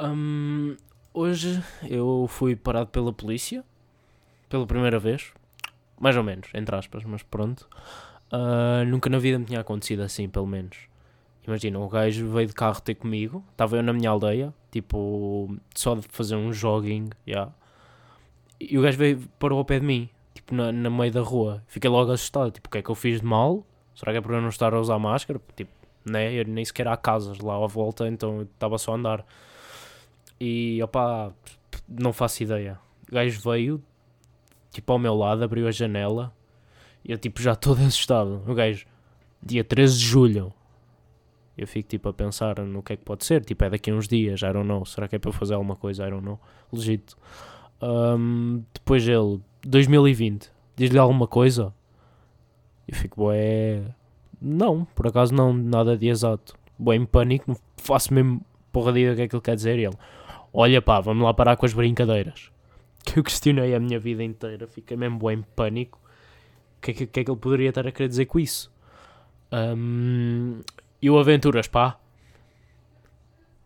Hum, hoje eu fui parado pela polícia pela primeira vez, mais ou menos, entre aspas, mas pronto. Uh, nunca na vida me tinha acontecido assim, pelo menos. Imagina, o gajo veio de carro ter comigo, estava eu na minha aldeia, tipo, só de fazer um jogging, yeah. e o gajo veio, parou ao pé de mim, tipo, na, na meio da rua. Fiquei logo assustado, tipo, o que é que eu fiz de mal? Será que é por eu não estar a usar máscara? Tipo, né? Eu nem sequer há casas lá à volta, então estava só a andar. E opá, não faço ideia. O gajo veio, tipo ao meu lado, abriu a janela e eu tipo já todo assustado. O gajo, dia 13 de julho. Eu fico tipo a pensar no que é que pode ser. Tipo, é daqui a uns dias, I don't know. Será que é para fazer alguma coisa? I don't know. Legito. Um, depois ele, 2020, diz-lhe alguma coisa? Eu fico, é. Não, por acaso não, nada de exato. Boé em pânico, não faço mesmo porra de o que é que ele quer dizer. E ele, olha pá, vamos lá parar com as brincadeiras. Que eu questionei a minha vida inteira, fiquei mesmo bem em pânico. O que, é que, que, é que ele poderia estar a querer dizer com isso? Um, e o Aventuras, pá?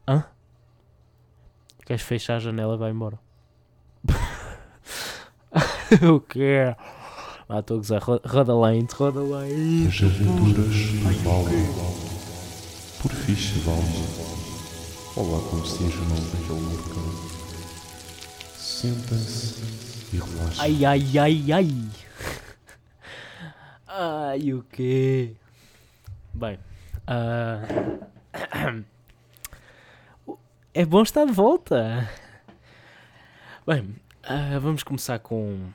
Hã? Queres fechar a janela e vai embora? o quê? Ah, estou a gozar. Roda lente, roda lente. As aventuras do. Por fixe, Val. Olá, como se enjoam daquele mercado. Sentem-se e relaxem. Ai, ai, ai, ai. Ai, o quê? Bem, uh... é bom estar de volta. Bem, uh, vamos começar com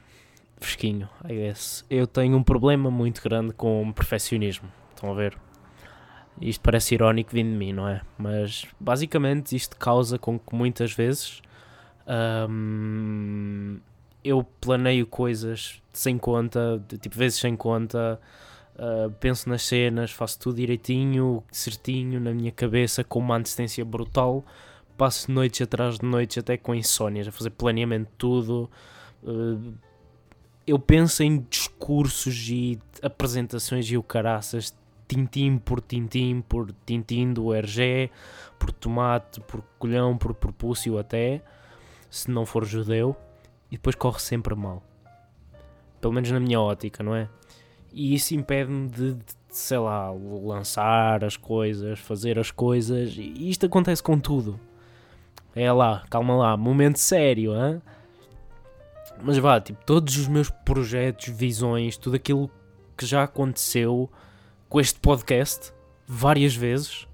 fresquinho, I guess. Eu tenho um problema muito grande com perfeccionismo. Estão a ver? Isto parece irónico vindo de mim, não é? Mas basicamente isto causa com que muitas vezes um, eu planeio coisas sem conta, tipo vezes sem conta, uh, penso nas cenas, faço tudo direitinho, certinho na minha cabeça, com uma antecedência brutal. Passo noites atrás de noites, até com insónias, a fazer planeamento de tudo. Uh, eu penso em discursos e apresentações e o caraças, tintim por tintim por tintim do RG, por tomate, por colhão, por propúcio até, se não for judeu, e depois corre sempre mal. Pelo menos na minha ótica, não é? E isso impede-me de, de, sei lá, lançar as coisas, fazer as coisas, e isto acontece com tudo. É lá, calma lá, momento sério, hein? Mas vá, tipo, todos os meus projetos, visões, tudo aquilo que já aconteceu com este podcast várias vezes.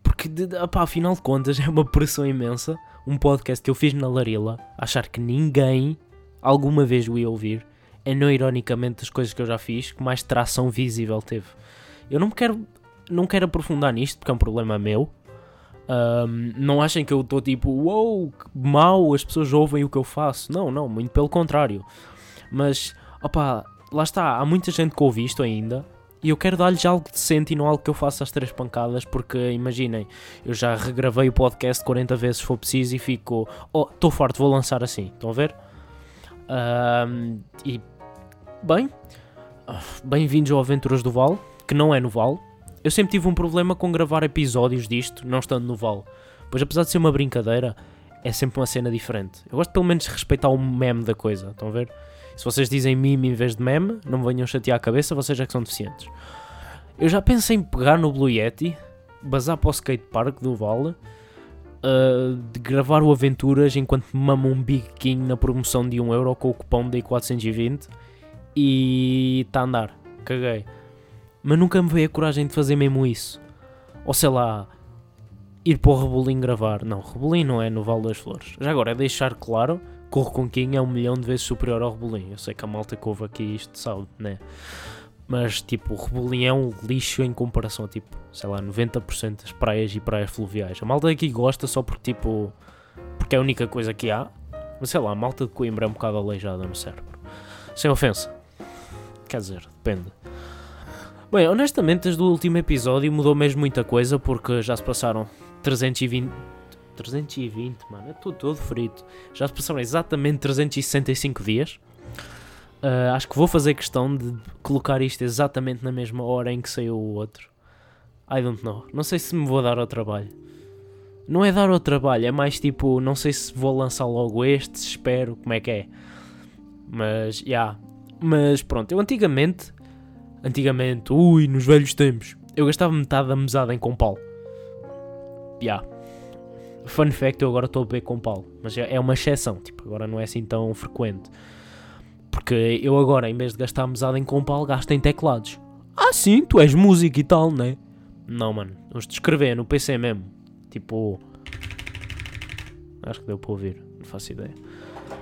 Porque, opá, afinal de contas, é uma pressão imensa. Um podcast que eu fiz na Larila, achar que ninguém alguma vez o ia ouvir, é não ironicamente das coisas que eu já fiz que mais tração visível teve. Eu não quero, não quero aprofundar nisto porque é um problema meu. Um, não achem que eu estou tipo, uou, wow, mal, as pessoas ouvem o que eu faço. Não, não, muito pelo contrário. Mas, opá, lá está, há muita gente que ouve isto ainda. E eu quero dar-lhes algo decente e não algo que eu faça às três pancadas, porque imaginem, eu já regravei o podcast 40 vezes se for preciso e fico, oh, estou farto, vou lançar assim. Estão a ver? E, bem, bem-vindos ao Aventuras do Val, que não é no Val, eu sempre tive um problema com gravar episódios disto, não estando no Val. Pois apesar de ser uma brincadeira, é sempre uma cena diferente. Eu gosto pelo menos de respeitar o meme da coisa, estão a ver? Se vocês dizem meme em vez de meme, não venham chatear a cabeça, vocês é que são deficientes. Eu já pensei em pegar no Blue Yeti, bazar para o skatepark do Val, uh, de gravar o Aventuras enquanto mamo um Big King na promoção de 1€ com o cupom de 420 e está a andar. Caguei mas nunca me veio a coragem de fazer mesmo isso. Ou sei lá, ir para o Rebolim gravar. Não, Rebolim não é no Vale das Flores. Já agora é deixar claro que o Reconquim é um milhão de vezes superior ao Rebolim. Eu sei que a malta que ouve aqui isto sabe, né? Mas tipo, o Rebolim é um lixo em comparação a tipo, sei lá, 90% das praias e praias fluviais. A malta aqui gosta só porque tipo, porque é a única coisa que há. Mas sei lá, a malta de Coimbra é um bocado aleijada no cérebro. Sem ofensa. Quer dizer, depende. Bem, honestamente, desde o último episódio mudou mesmo muita coisa porque já se passaram 320. 320, mano, estou todo frito. Já se passaram exatamente 365 dias. Uh, acho que vou fazer questão de colocar isto exatamente na mesma hora em que saiu o outro. I don't know. Não sei se me vou dar ao trabalho. Não é dar ao trabalho, é mais tipo, não sei se vou lançar logo este, espero, como é que é. Mas, já. Yeah. Mas pronto, eu antigamente, antigamente, ui, nos velhos tempos, eu gastava metade da mesada em compal. Já. Yeah. Fun fact, eu agora estou a beber compal, mas é uma exceção, tipo, agora não é assim tão frequente. Porque eu agora, em vez de gastar mesada em compal, gasto em teclados. Ah sim, tu és músico e tal, né? Não, mano, vamos escrever no PC mesmo. Tipo. Acho que deu para ouvir, não faço ideia.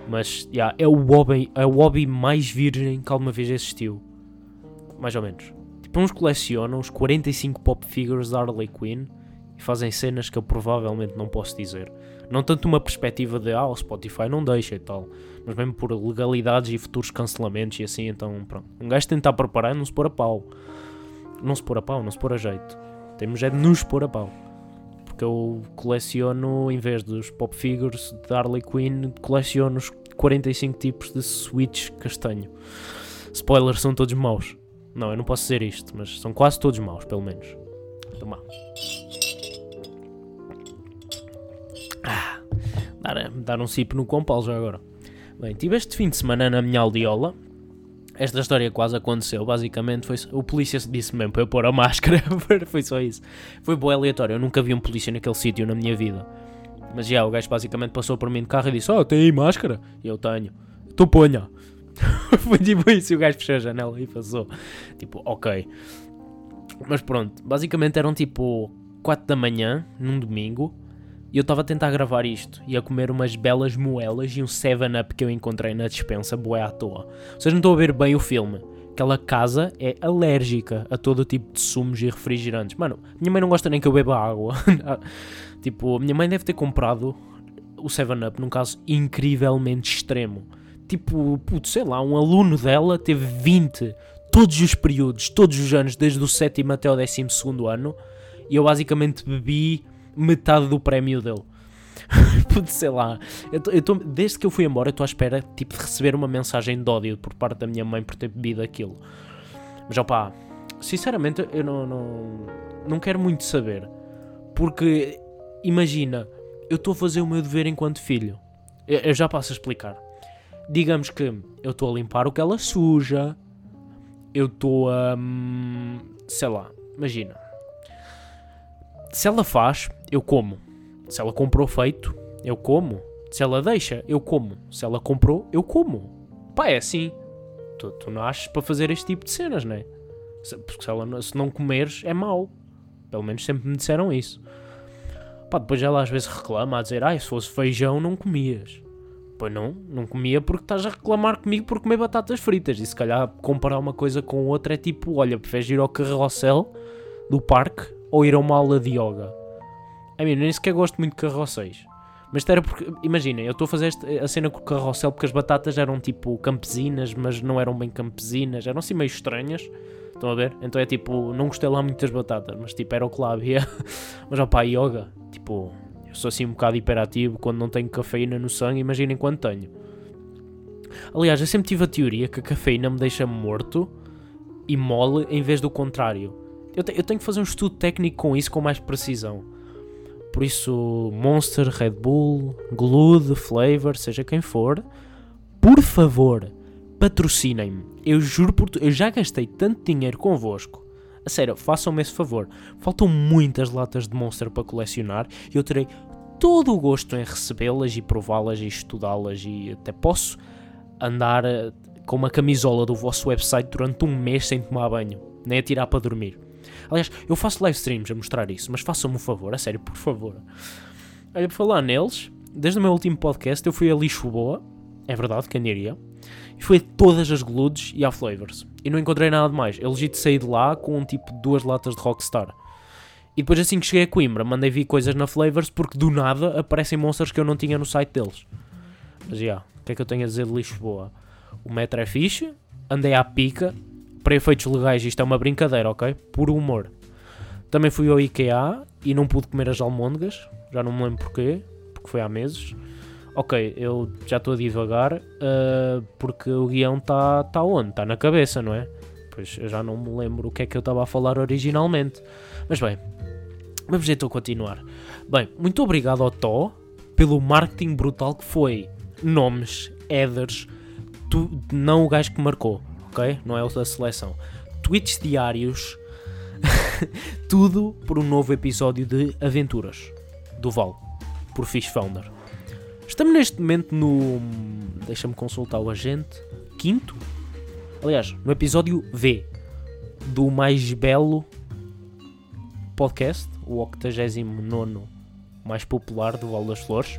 Mas, yeah, é o hobby, é o hobby mais virgem que alguma vez existiu. Mais ou menos. Tipo, uns colecionam os 45 pop figures da Harley Quinn e fazem cenas que eu provavelmente não posso dizer. Não tanto uma perspectiva de, ah, o Spotify não deixa e tal, mas mesmo por legalidades e futuros cancelamentos e assim, então pronto. Um gajo tentar preparar e não se pôr a pau. Não se pôr a pau, não se pôr a jeito. Temos é de nos pôr a pau. Porque eu coleciono, em vez dos pop figures de Harley Quinn, coleciono os 45 tipos de switch castanho. Spoilers, são todos maus. Não, eu não posso dizer isto, mas são quase todos maus, pelo menos. Toma. Ah, dar, dar um sip no compal já agora. Bem, tive este fim de semana na minha aldeola. Esta história quase aconteceu, basicamente foi o polícia disse mesmo para eu pôr a máscara, foi só isso. Foi boa aleatório, eu nunca vi um polícia naquele sítio na minha vida. Mas já, o gajo basicamente passou por mim de carro e disse: Oh, tem aí máscara? E eu tenho. Tu ponha. foi tipo isso, e o gajo fechou a janela e passou. Tipo, ok. Mas pronto, basicamente eram tipo 4 da manhã, num domingo. E eu estava a tentar gravar isto e a comer umas belas moelas e um 7-up que eu encontrei na dispensa, boé à toa. Vocês não estão a ver bem o filme. Aquela casa é alérgica a todo tipo de sumos e refrigerantes. Mano, minha mãe não gosta nem que eu beba água. tipo, a minha mãe deve ter comprado o 7-up num caso incrivelmente extremo. Tipo, puto, sei lá, um aluno dela teve 20 todos os períodos, todos os anos, desde o sétimo até o décimo segundo ano. E eu basicamente bebi metade do prémio dele. Pude, sei lá, eu tô, eu tô, desde que eu fui embora, estou à espera tipo, de receber uma mensagem de ódio por parte da minha mãe por ter bebido aquilo. Mas opá, sinceramente, eu não, não, não quero muito saber. Porque, imagina, eu estou a fazer o meu dever enquanto filho. Eu, eu já passo a explicar. Digamos que eu estou a limpar o que ela suja. Eu estou a. Hum, sei lá, imagina se ela faz, eu como. Se ela comprou feito, eu como. Se ela deixa, eu como. Se ela comprou, eu como. Pá, é assim. Tu, tu nasces para fazer este tipo de cenas, não é? Porque se, ela, se não comeres, é mau. Pelo menos sempre me disseram isso. Pá, depois ela às vezes reclama a dizer: Ai, se fosse feijão, não comias. Pois não, não comia porque estás a reclamar comigo por comer batatas fritas. E se calhar comparar uma coisa com outra é tipo: Olha, preferes ir ao carrossel do parque ou ir a uma aula de yoga. I mean, nem sequer gosto muito de carrosséis. Mas era porque, imaginem, eu estou a fazer a cena com o carrossel porque as batatas eram tipo campesinas, mas não eram bem campesinas, eram assim meio estranhas. Estão a ver? Então é tipo, não gostei lá muito das batatas, mas tipo, era o que lá havia. mas opá, yoga, tipo, eu sou assim um bocado hiperativo quando não tenho cafeína no sangue, imaginem quando tenho. Aliás, eu sempre tive a teoria que a cafeína me deixa morto e mole em vez do contrário. Eu, te, eu tenho que fazer um estudo técnico com isso com mais precisão. Por isso, Monster, Red Bull, Glued, Flavor, seja quem for, por favor, patrocinem-me. Eu juro por tu, eu já gastei tanto dinheiro convosco. A sério, façam-me esse favor. Faltam muitas latas de Monster para colecionar e eu terei todo o gosto em recebê-las e prová-las e estudá-las e até posso andar eh, com uma camisola do vosso website durante um mês sem tomar banho, nem a tirar para dormir. Aliás, eu faço live streams a mostrar isso, mas façam-me um favor, a sério, por favor. Olha, por falar neles, desde o meu último podcast eu fui a Lisboa, é verdade, quem diria, e fui a todas as Gludes e a Flavors. E não encontrei nada de mais. Eu legit saí de lá com um tipo de duas latas de Rockstar. E depois assim que cheguei a Coimbra, mandei vir coisas na Flavors porque do nada aparecem monstros que eu não tinha no site deles. Mas já, yeah, o que é que eu tenho a dizer de Lisboa? O metro é fixe, andei à pica, para efeitos legais isto é uma brincadeira, ok? Por humor. Também fui ao IKEA e não pude comer as almôndegas, já não me lembro porquê, porque foi há meses. Ok, eu já estou a divagar, uh, porque o guião está tá onde? Está na cabeça, não é? Pois eu já não me lembro o que é que eu estava a falar originalmente. Mas bem, Vamos então continuar. Bem, muito obrigado ao Tó pelo marketing brutal que foi. Nomes, headers, tu, não o gajo que marcou, ok? Não é o da seleção. Tweets diários, tudo por um novo episódio de Aventuras do Val, por Fish Founder. Estamos neste momento no. Deixa-me consultar o agente. Quinto? Aliás, no episódio V do mais belo podcast, o 89 mais popular do Val das Flores.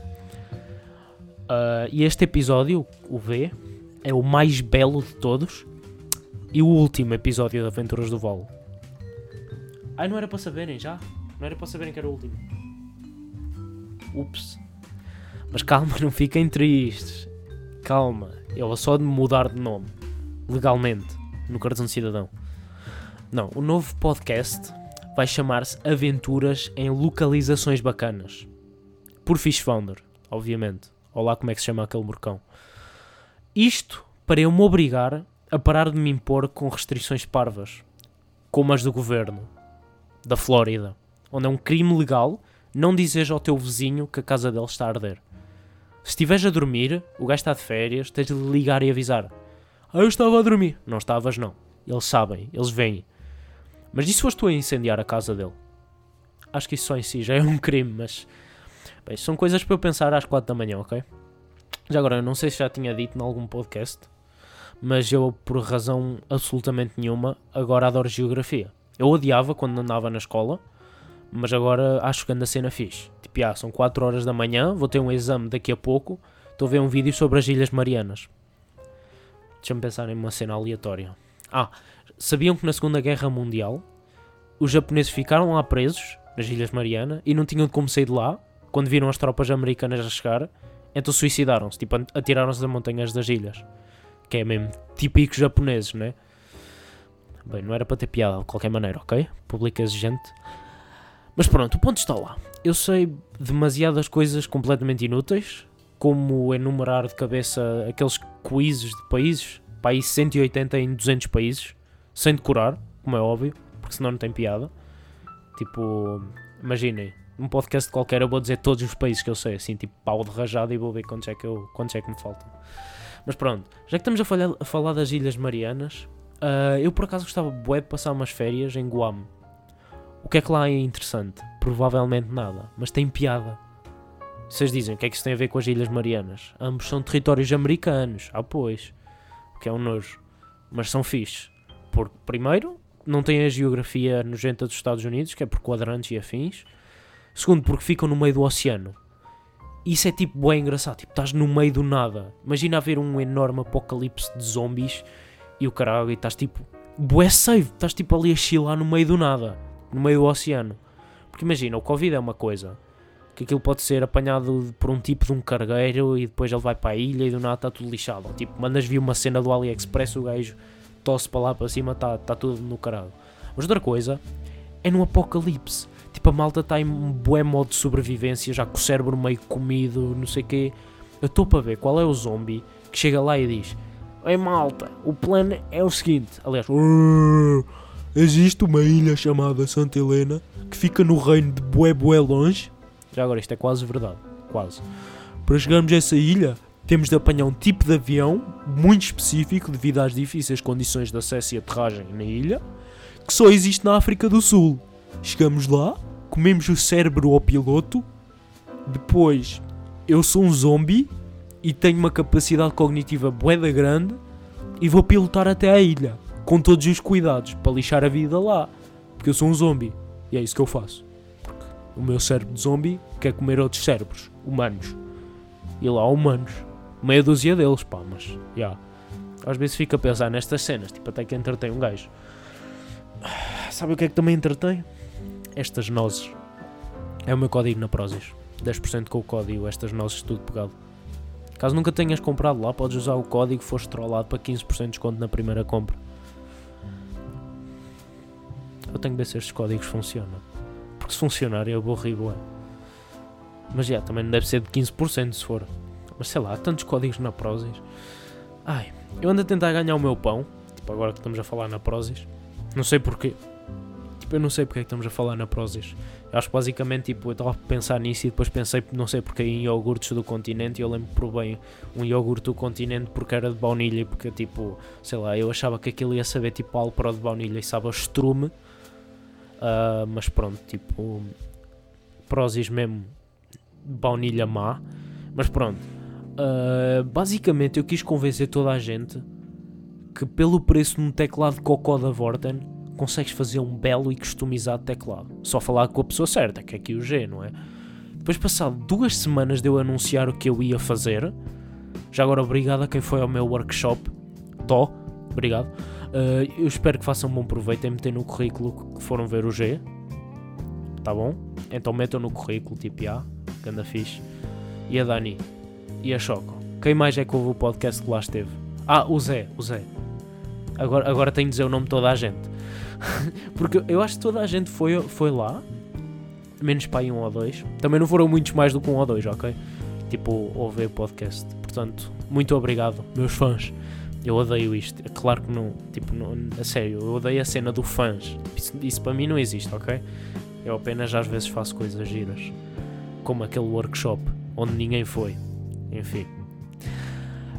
Uh, e este episódio, o V, é o mais belo de todos e o último episódio de Aventuras do Val. Ai, não era para saberem já? Não era para saberem que era o último. Ups. Mas calma, não fiquem tristes. Calma, eu vou só de mudar de nome. Legalmente. No cartão de cidadão. Não, o novo podcast vai chamar-se Aventuras em Localizações Bacanas. Por Fish Founder, obviamente. Olá, como é que se chama aquele morcão. Isto para eu me obrigar a parar de me impor com restrições parvas, como as do governo da Flórida, onde é um crime legal não dizeres ao teu vizinho que a casa dele está a arder. Se estiveres a dormir, o gajo está de férias, tens de ligar e avisar. Ah, eu estava a dormir. Não estavas, não. Eles sabem, eles vêm. Mas e foste tu a incendiar a casa dele? Acho que isso só em si já é um crime, mas. Bem, são coisas para eu pensar às 4 da manhã, ok? Já agora, não sei se já tinha dito em algum podcast, mas eu, por razão absolutamente nenhuma, agora adoro geografia. Eu odiava quando andava na escola, mas agora acho que anda a cena fixe. Tipo, ah, são 4 horas da manhã, vou ter um exame daqui a pouco, estou a ver um vídeo sobre as Ilhas Marianas. Deixa-me pensar em uma cena aleatória. Ah, sabiam que na Segunda Guerra Mundial os japoneses ficaram lá presos, nas Ilhas Marianas, e não tinham como sair de lá, quando viram as tropas americanas a chegar, então suicidaram-se, tipo, atiraram-se das montanhas das ilhas. Que é mesmo típico japoneses, né? Bem, não era para ter piada de qualquer maneira, ok? Público exigente. Mas pronto, o ponto está lá. Eu sei demasiadas coisas completamente inúteis, como enumerar de cabeça aqueles quizzes de países, país 180 em 200 países, sem decorar, como é óbvio, porque senão não tem piada. Tipo, imaginem, num podcast qualquer eu vou dizer todos os países que eu sei, assim, tipo pau de rajada e vou ver quantos é que, eu, quantos é que me faltam. Mas pronto, já que estamos a falar, a falar das Ilhas Marianas, uh, eu por acaso gostava de passar umas férias em Guam. O que é que lá é interessante? Provavelmente nada, mas tem piada. Vocês dizem o que é que isso tem a ver com as Ilhas Marianas? Ambos são territórios americanos. Ah, pois. O que é um nojo. Mas são fixe. Porque, primeiro, não tem a geografia nojenta dos Estados Unidos, que é por quadrantes e afins. Segundo, porque ficam no meio do oceano. Isso é tipo bem engraçado. Tipo, estás no meio do nada. Imagina haver um enorme apocalipse de zombies e o caralho, e estás tipo. Bué safe. Estás tipo ali a chilar no meio do nada. No meio do oceano. Porque imagina, o Covid é uma coisa que aquilo pode ser apanhado por um tipo de um cargueiro e depois ele vai para a ilha e do nada está tudo lixado. Tipo, mandas vir uma cena do AliExpress, o gajo tosse para lá para cima, está tá tudo no caralho. Mas outra coisa é no apocalipse. Tipo, a malta está em um bué modo de sobrevivência, já com o cérebro meio comido, não sei o quê. Eu estou para ver qual é o zombie que chega lá e diz: Ei malta, o plano é o seguinte. Aliás, existe uma ilha chamada Santa Helena que fica no reino de bué bué longe já agora, isto é quase verdade. Quase. Para chegarmos a essa ilha, temos de apanhar um tipo de avião muito específico devido às difíceis condições de acesso e aterragem na ilha, que só existe na África do Sul. Chegamos lá, comemos o cérebro ao piloto, depois eu sou um zombie e tenho uma capacidade cognitiva boeda grande e vou pilotar até à ilha, com todos os cuidados, para lixar a vida lá, porque eu sou um zombie e é isso que eu faço. O meu cérebro de zombie quer comer outros cérebros, humanos. E lá há humanos. Meia dúzia deles, pá, mas. Já. Yeah. Às vezes fico a pensar nestas cenas, tipo, até que entretém um gajo. Sabe o que é que também entretém? Estas nozes. É o meu código na Prozis. 10% com o código, estas nozes tudo pegado. Caso nunca tenhas comprado lá, podes usar o código foste trollado para 15% de desconto na primeira compra. Eu tenho que ver se estes códigos funcionam. Porque se funcionar eu vou rir, bué. Mas já, também não deve ser de 15% se for. Mas sei lá, há tantos códigos na Prozis. Ai, eu ando a tentar ganhar o meu pão. Tipo, agora que estamos a falar na Prozis. Não sei porquê. Tipo, eu não sei porque é que estamos a falar na Prozis. Eu acho que basicamente, tipo, eu estava a pensar nisso e depois pensei, não sei porque em iogurtes do continente. E eu lembro que provei um iogurte do continente porque era de baunilha. Porque, tipo, sei lá, eu achava que aquilo ia saber tipo alpro de baunilha e sabe estrume. Ah, mas pronto, tipo, Prozis mesmo, baunilha má. Mas pronto, Ah, basicamente eu quis convencer toda a gente que pelo preço de um teclado Cocó da Vorten consegues fazer um belo e customizado teclado. Só falar com a pessoa certa, que é aqui o G, não é? Depois, passado duas semanas de eu anunciar o que eu ia fazer, já agora obrigado a quem foi ao meu workshop, Tó, obrigado. Uh, eu espero que façam um bom proveito e meter no currículo que foram ver o G, tá bom? Então metam no currículo, tipo, já, ganda fixe. E a Dani, e a Choco. Quem mais é que ouve o podcast que lá esteve? Ah, o Zé, o Zé. Agora, agora tenho de dizer o nome de toda a gente. Porque eu acho que toda a gente foi, foi lá. Menos para aí um ou dois. Também não foram muitos mais do que um ou dois, ok? Tipo, ouvir podcast. Portanto, muito obrigado, meus fãs. Eu odeio isto. É claro que não. Tipo, não, a sério, eu odeio a cena do fãs. Isso, isso para mim não existe, ok? Eu apenas às vezes faço coisas giras. Como aquele workshop onde ninguém foi. Enfim.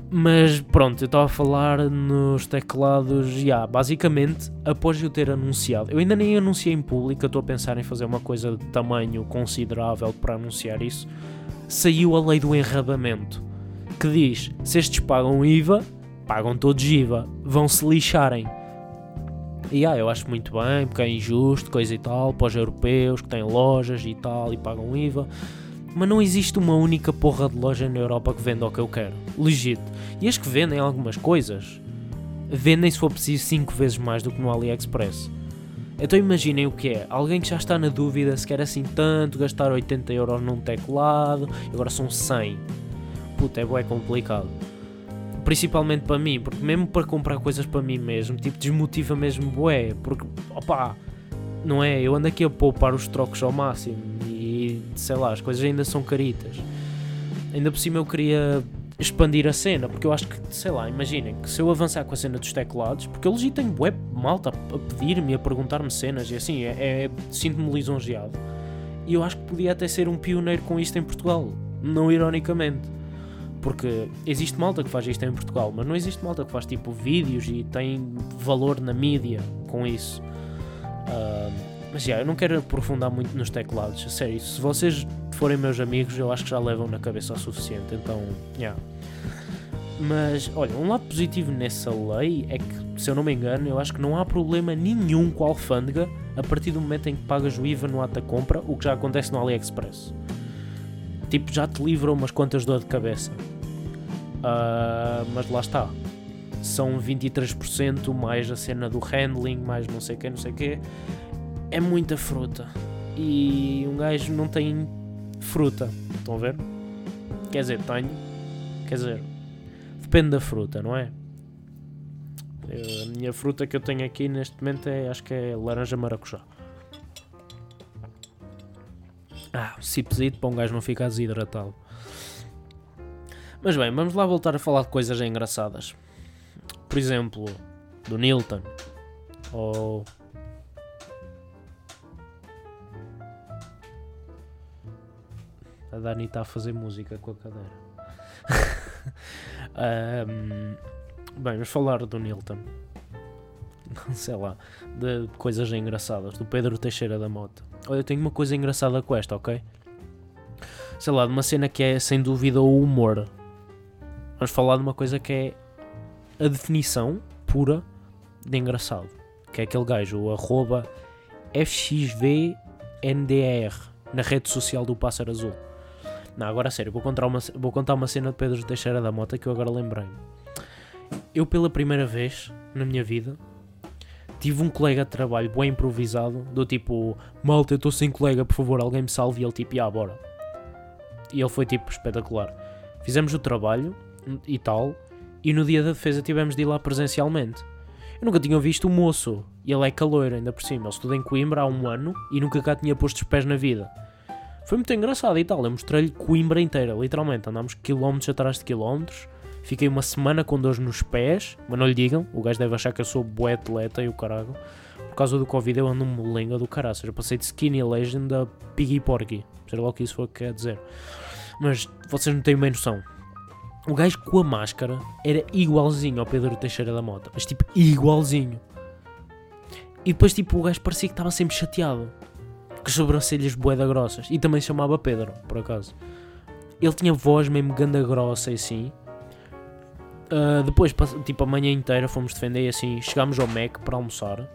Mas pronto, eu estava a falar nos teclados, já, yeah, basicamente, após eu ter anunciado, eu ainda nem anunciei em público, estou a pensar em fazer uma coisa de tamanho considerável para anunciar isso, saiu a lei do enrabamento, que diz, se estes pagam IVA, pagam todos IVA, vão se lixarem. E ah, eu acho muito bem, porque é injusto, coisa e tal, para os europeus que têm lojas e tal e pagam IVA. Mas não existe uma única porra de loja na Europa que venda o que eu quero. Legito. E as que vendem algumas coisas, vendem se for preciso 5 vezes mais do que no AliExpress. Então imaginem o que é. Alguém que já está na dúvida se quer assim tanto, gastar 80 euros num teclado, agora são 100. Puta, é bué complicado. Principalmente para mim, porque mesmo para comprar coisas para mim mesmo, tipo, desmotiva mesmo bué. Porque, opá, não é? Eu ando aqui a poupar os trocos ao máximo sei lá, as coisas ainda são caritas. Ainda por cima eu queria expandir a cena, porque eu acho que, sei lá, imaginem que se eu avançar com a cena dos teclados, porque eu legit tenho web malta a pedir-me, a perguntar-me cenas e assim, é, é sinto-me lisonjeado. E eu acho que podia até ser um pioneiro com isto em Portugal, não ironicamente. Porque existe malta que faz isto em Portugal, mas não existe malta que faz tipo vídeos e tem valor na mídia com isso. Uh, mas já, yeah, eu não quero aprofundar muito nos teclados, sério, se vocês forem meus amigos, eu acho que já levam na cabeça o suficiente, então, já. Yeah. Mas, olha, um lado positivo nessa lei é que, se eu não me engano, eu acho que não há problema nenhum com a alfândega a partir do momento em que pagas o IVA no ato da compra, o que já acontece no AliExpress. Tipo, já te livra umas quantas dor de cabeça. Uh, mas lá está. São 23% mais a cena do handling, mais não sei o que, não sei o que. É muita fruta. E um gajo não tem fruta. Estão a ver? Quer dizer, tenho. Quer dizer, depende da fruta, não é? A minha fruta que eu tenho aqui neste momento é, acho que é laranja maracujá. Ah, sipzito para um gajo não ficar desidratado. Mas bem, vamos lá voltar a falar de coisas engraçadas. Por exemplo, do Nilton. Ou. A Dani está a fazer música com a cadeira. um, bem, vamos falar do Nilton. Sei lá, de coisas engraçadas. Do Pedro Teixeira da Mota. Olha, eu tenho uma coisa engraçada com esta, ok? Sei lá, de uma cena que é sem dúvida o humor. Vamos falar de uma coisa que é a definição pura de engraçado. Que é aquele gajo, o arroba FXVNDR, na rede social do Pássaro Azul. Não, agora sério, vou contar uma, vou contar uma cena de Pedro Teixeira da Mota que eu agora lembrei-me. Eu, pela primeira vez na minha vida, tive um colega de trabalho bem improvisado, do tipo, malta, eu estou sem colega, por favor, alguém me salve, e ele tipo, ah, bora. E ele foi tipo espetacular. Fizemos o trabalho e tal, e no dia da defesa tivemos de ir lá presencialmente. Eu nunca tinha visto o moço, e ele é calor ainda por cima, ele estuda em Coimbra há um ano e nunca cá tinha posto os pés na vida. Foi muito engraçado e tal, eu mostrei-lhe Coimbra inteira, literalmente, andámos quilómetros atrás de quilómetros, Fiquei uma semana com dores nos pés, mas não lhe digam, o gajo deve achar que eu sou bué atleta e o caralho. Por causa do Covid eu ando molenga do caralho, seja, passei de skinny legend a piggy porky, seja lá o que isso for que quer dizer. Mas vocês não têm bem noção. O gajo com a máscara era igualzinho ao Pedro Teixeira da Mota, mas tipo igualzinho. E depois tipo o gajo parecia que estava sempre chateado, as sobrancelhas boeda grossas, e também se chamava Pedro, por acaso. Ele tinha voz mesmo ganda grossa e assim. Uh, depois, tipo, a manhã inteira fomos defender e assim, chegámos ao Mac para almoçar.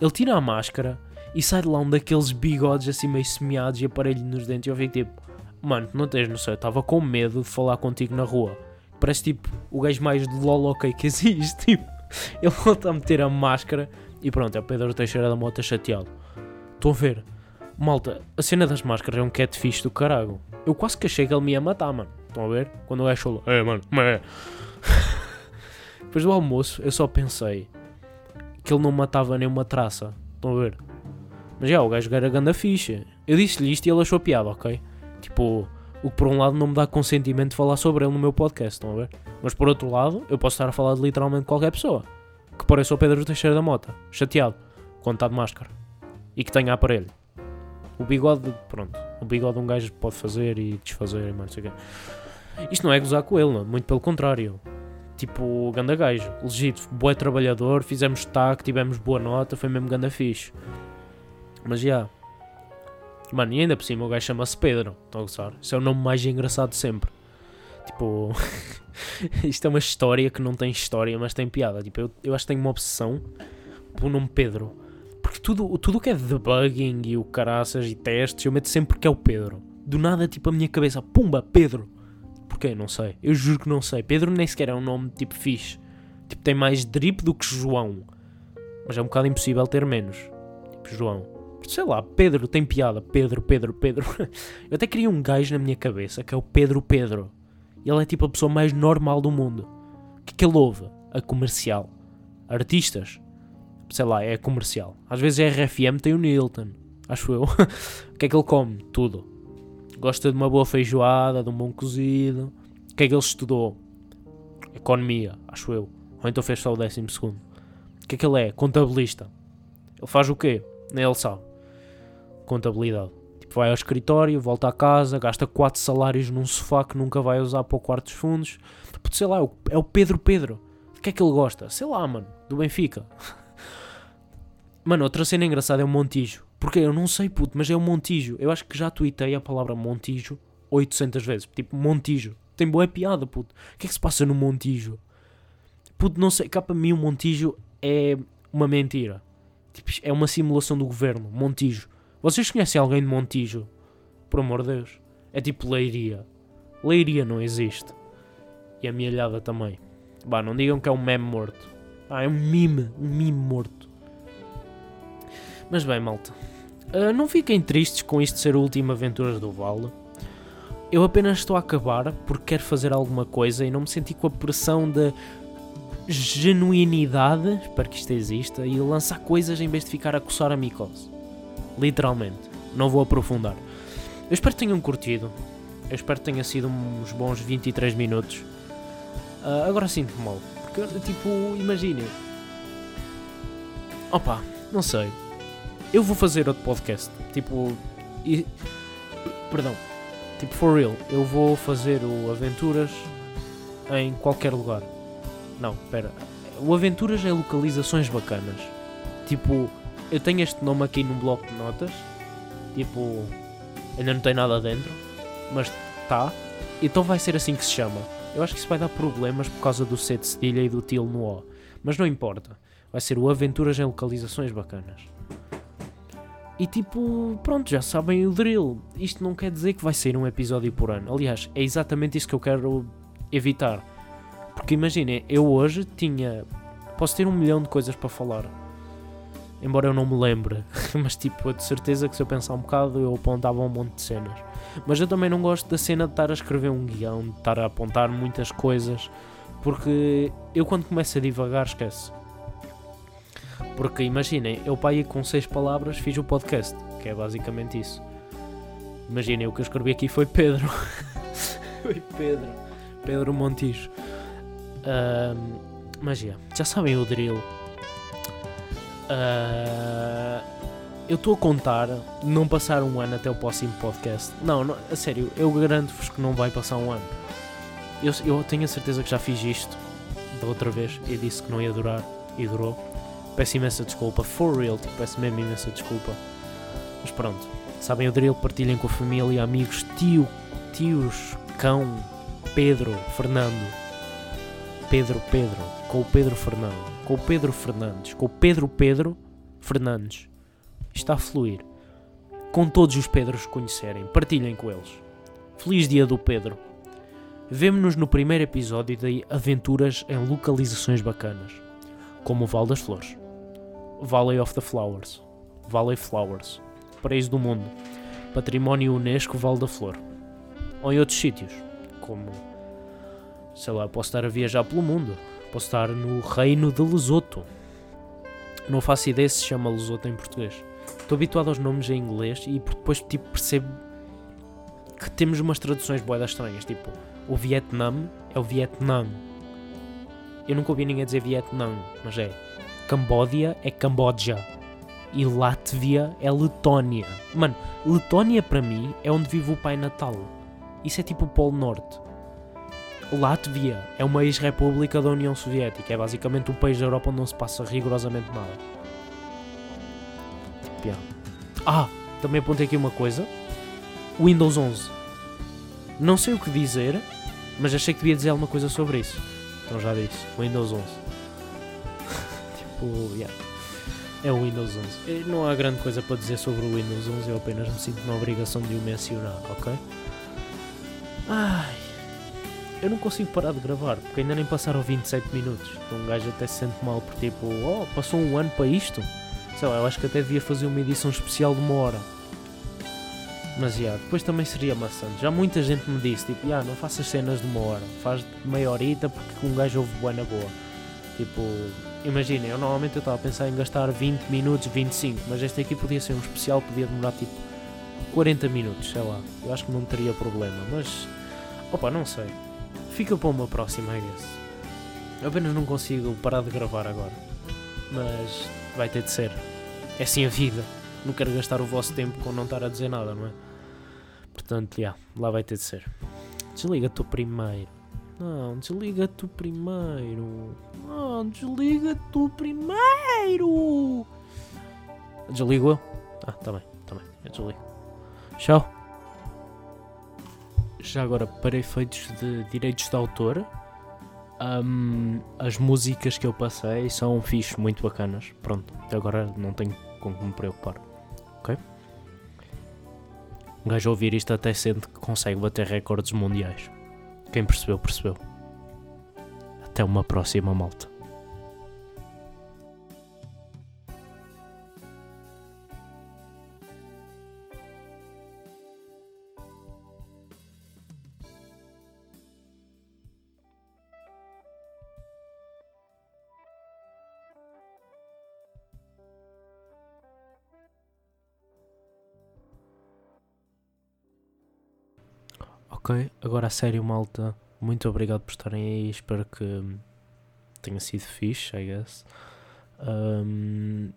Ele tira a máscara e sai de lá um daqueles bigodes assim meio semeados e aparelho nos dentes. E eu fico tipo, mano, não tens noção, eu estava com medo de falar contigo na rua. Parece tipo o gajo mais de lol que existe. Tipo, ele volta a meter a máscara e pronto, é o Pedro Teixeira da Mota chateado. Estão a ver? Malta, a cena das máscaras é um catfish do carago. Eu quase que achei que ele me ia matar, mano. Estão a ver? Quando o gajo falou, é mano, é. Depois do almoço, eu só pensei que ele não matava nem uma traça. Estão a ver? Mas já, o gajo era ganda ficha. Eu disse-lhe isto e ele achou piada, ok? Tipo, o que por um lado não me dá consentimento de falar sobre ele no meu podcast, estão a ver? Mas por outro lado, eu posso estar a falar de literalmente qualquer pessoa que pareça o Pedro Teixeira da Mota, chateado, quando está de máscara e que tenha aparelho. O bigode, pronto, o bigode um gajo pode fazer e desfazer e mais sei o. Isto não é gozar com ele, não, muito pelo contrário. Tipo, ganda gajo, legítimo, boé trabalhador, fizemos destaque, tivemos boa nota, foi mesmo ganda fixe. Mas já. Yeah. Mano, e ainda por cima o gajo chama-se Pedro, estão a gozar? Isso é o nome mais engraçado de sempre. Tipo, isto é uma história que não tem história, mas tem piada. Tipo, eu, eu acho que tenho uma obsessão pelo nome Pedro. Porque tudo, tudo que é debugging e o caraças e testes, eu meto sempre que é o Pedro. Do nada, tipo, a minha cabeça, pumba, Pedro. Porquê? Não sei. Eu juro que não sei. Pedro nem sequer é um nome tipo fixe. Tipo, tem mais drip do que João. Mas é um bocado impossível ter menos. Tipo, João. Sei lá, Pedro tem piada. Pedro, Pedro, Pedro. Eu até queria um gajo na minha cabeça que é o Pedro Pedro. Ele é tipo a pessoa mais normal do mundo. O que é que ele ouve? A comercial. Artistas. Sei lá, é comercial. Às vezes é RFM, tem o Nilton. Acho eu. o que é que ele come? Tudo. Gosta de uma boa feijoada, de um bom cozido. O que é que ele estudou? Economia, acho eu. Ou então fez só o décimo segundo. O que é que ele é? Contabilista. Ele faz o quê? Nem ele sabe. Contabilidade vai ao escritório, volta a casa, gasta 4 salários num sofá que nunca vai usar para o quarto dos fundos. Tipo, sei lá, é o Pedro Pedro. De que é que ele gosta? Sei lá, mano, do Benfica. Mano, outra cena engraçada é o Montijo. Porque eu não sei, puto, mas é o Montijo. Eu acho que já tuitei a palavra Montijo 800 vezes. Tipo, Montijo. Tem boa piada, puto. O que é que se passa no Montijo? Puto, não sei. Cá para mim o Montijo é uma mentira. Tipo, é uma simulação do governo. Montijo. Vocês conhecem alguém de Montijo? Por amor de Deus. É tipo Leiria. Leiria não existe. E a Mialhada também. Bah, não digam que é um meme morto. Ah, é um mime. Um mime morto. Mas bem, malta. Uh, não fiquem tristes com isto ser a última Aventuras do Vale. Eu apenas estou a acabar porque quero fazer alguma coisa e não me senti com a pressão de genuinidade, espero que isto exista, e lançar coisas em vez de ficar a coçar a micose. Literalmente. Não vou aprofundar. Eu espero que tenham curtido. Eu espero que tenha sido uns bons 23 minutos. Uh, agora sinto-me mal. Porque, tipo, imaginem. Opa, não sei. Eu vou fazer outro podcast. Tipo. E, perdão. Tipo, for real. Eu vou fazer o Aventuras em qualquer lugar. Não, espera. O Aventuras é localizações bacanas. Tipo, eu tenho este nome aqui num bloco de notas. Tipo, ainda não tem nada dentro, mas tá. Então vai ser assim que se chama. Eu acho que isso vai dar problemas por causa do C de cedilha e do til no O. Mas não importa. Vai ser o Aventuras em Localizações Bacanas. E tipo, pronto, já sabem o drill. Isto não quer dizer que vai ser um episódio por ano. Aliás, é exatamente isso que eu quero evitar. Porque imaginem, eu hoje tinha. Posso ter um milhão de coisas para falar embora eu não me lembre, mas tipo, de certeza que se eu pensar um bocado eu apontava um monte de cenas. Mas eu também não gosto da cena de estar a escrever um guião, de estar a apontar muitas coisas, porque eu quando começo a divagar esqueço. Porque imaginem, eu pai com seis palavras fiz o podcast, que é basicamente isso. Imaginem, o que eu escrevi aqui foi Pedro. foi Pedro. Pedro Montijo. Ahm, mas yeah, já sabem o drill. Ah, eu estou a contar não passar um ano até o próximo podcast. Não, não a sério, eu garanto-vos que não vai passar um ano. Eu, eu tenho a certeza que já fiz isto da outra vez e disse que não ia durar e durou. Peço imensa desculpa, for real, tipo, peço mesmo imensa desculpa. Mas pronto, sabem o drill, partilhem com a família, amigos, tio, tios, cão, Pedro, Fernando. Pedro, Pedro, com o Pedro Fernando, com o Pedro Fernandes, com o Pedro Pedro Fernandes. Está a fluir. Com todos os Pedros que conhecerem, partilhem com eles. Feliz dia do Pedro. Vemo-nos no primeiro episódio de aventuras em localizações bacanas, como o Val das Flores, Valley of the Flowers, Valley Flowers, Paraíso do Mundo, Património Unesco Val da Flor, ou em outros sítios, como, sei lá, posso estar a viajar pelo mundo, posso estar no Reino de Lesoto. Não faço ideia se chama Lesoto em português. Estou habituado aos nomes em inglês e depois tipo, percebo que temos umas traduções boedas estranhas, tipo, o Vietnã é o Vietnã. Eu nunca ouvi ninguém dizer Vietnã, mas é. Cambodia é Camboja. E Látvia é Letónia. Mano, Letónia para mim é onde vive o Pai Natal. Isso é tipo o Polo Norte. Látvia é uma ex-república da União Soviética. É basicamente um país da Europa onde não se passa rigorosamente nada. Tipo, yeah. Ah, também apontei aqui uma coisa. Windows 11. Não sei o que dizer, mas achei que devia dizer alguma coisa sobre isso. Então já disse. Windows 11. Tipo, yeah. É o Windows 11. E Não há grande coisa para dizer sobre o Windows 11, eu apenas me sinto na obrigação de o mencionar, ok? Ai. Eu não consigo parar de gravar, porque ainda nem passaram 27 minutos. Então um gajo até se sente mal por tipo, oh, passou um ano para isto? Sei lá, eu acho que até devia fazer uma edição especial de uma hora. Mas já, depois também seria maçante. Já muita gente me disse, tipo, já, não faças cenas de uma hora, faz de meia horita porque um gajo ouve boa na boa. Tipo, imaginem, eu normalmente estava a pensar em gastar 20 minutos, 25, mas este aqui podia ser um especial, podia demorar tipo 40 minutos, sei lá. Eu acho que não teria problema, mas, opa, não sei. Fica para uma próxima, I guess. Eu apenas não consigo parar de gravar agora. Mas vai ter de ser. É assim a vida. Não quero gastar o vosso tempo com não estar a dizer nada, não é? Portanto, já, lá vai ter de ser. Desliga tu primeiro. Não, desliga tu primeiro. Não, desliga tu primeiro. Desligo eu? Ah, tá bem, tá bem. Eu desligo. Tchau. Já agora, para efeitos de direitos de autor, hum, as músicas que eu passei são fixe, muito bacanas. Pronto, até agora não tenho com que me preocupar. Ok? Um gajo ouvir isto até sente que consegue bater recordes mundiais. Quem percebeu, percebeu. Até uma próxima malta. Ok, agora a sério, malta. Muito obrigado por estarem aí. Espero que tenha sido fixe, I guess. Um,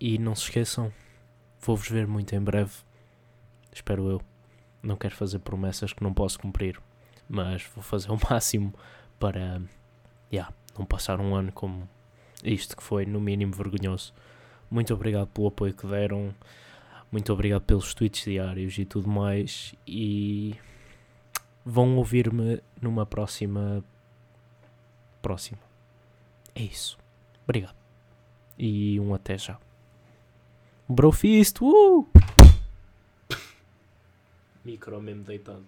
e não se esqueçam, vou-vos ver muito em breve. Espero eu. Não quero fazer promessas que não posso cumprir, mas vou fazer o máximo para yeah, não passar um ano como isto que foi, no mínimo, vergonhoso. Muito obrigado pelo apoio que deram. Muito obrigado pelos tweets diários e tudo mais. E vão ouvir-me numa próxima. Próxima. É isso. Obrigado. E um até já. Brofist! Uh! Micro mesmo deitado.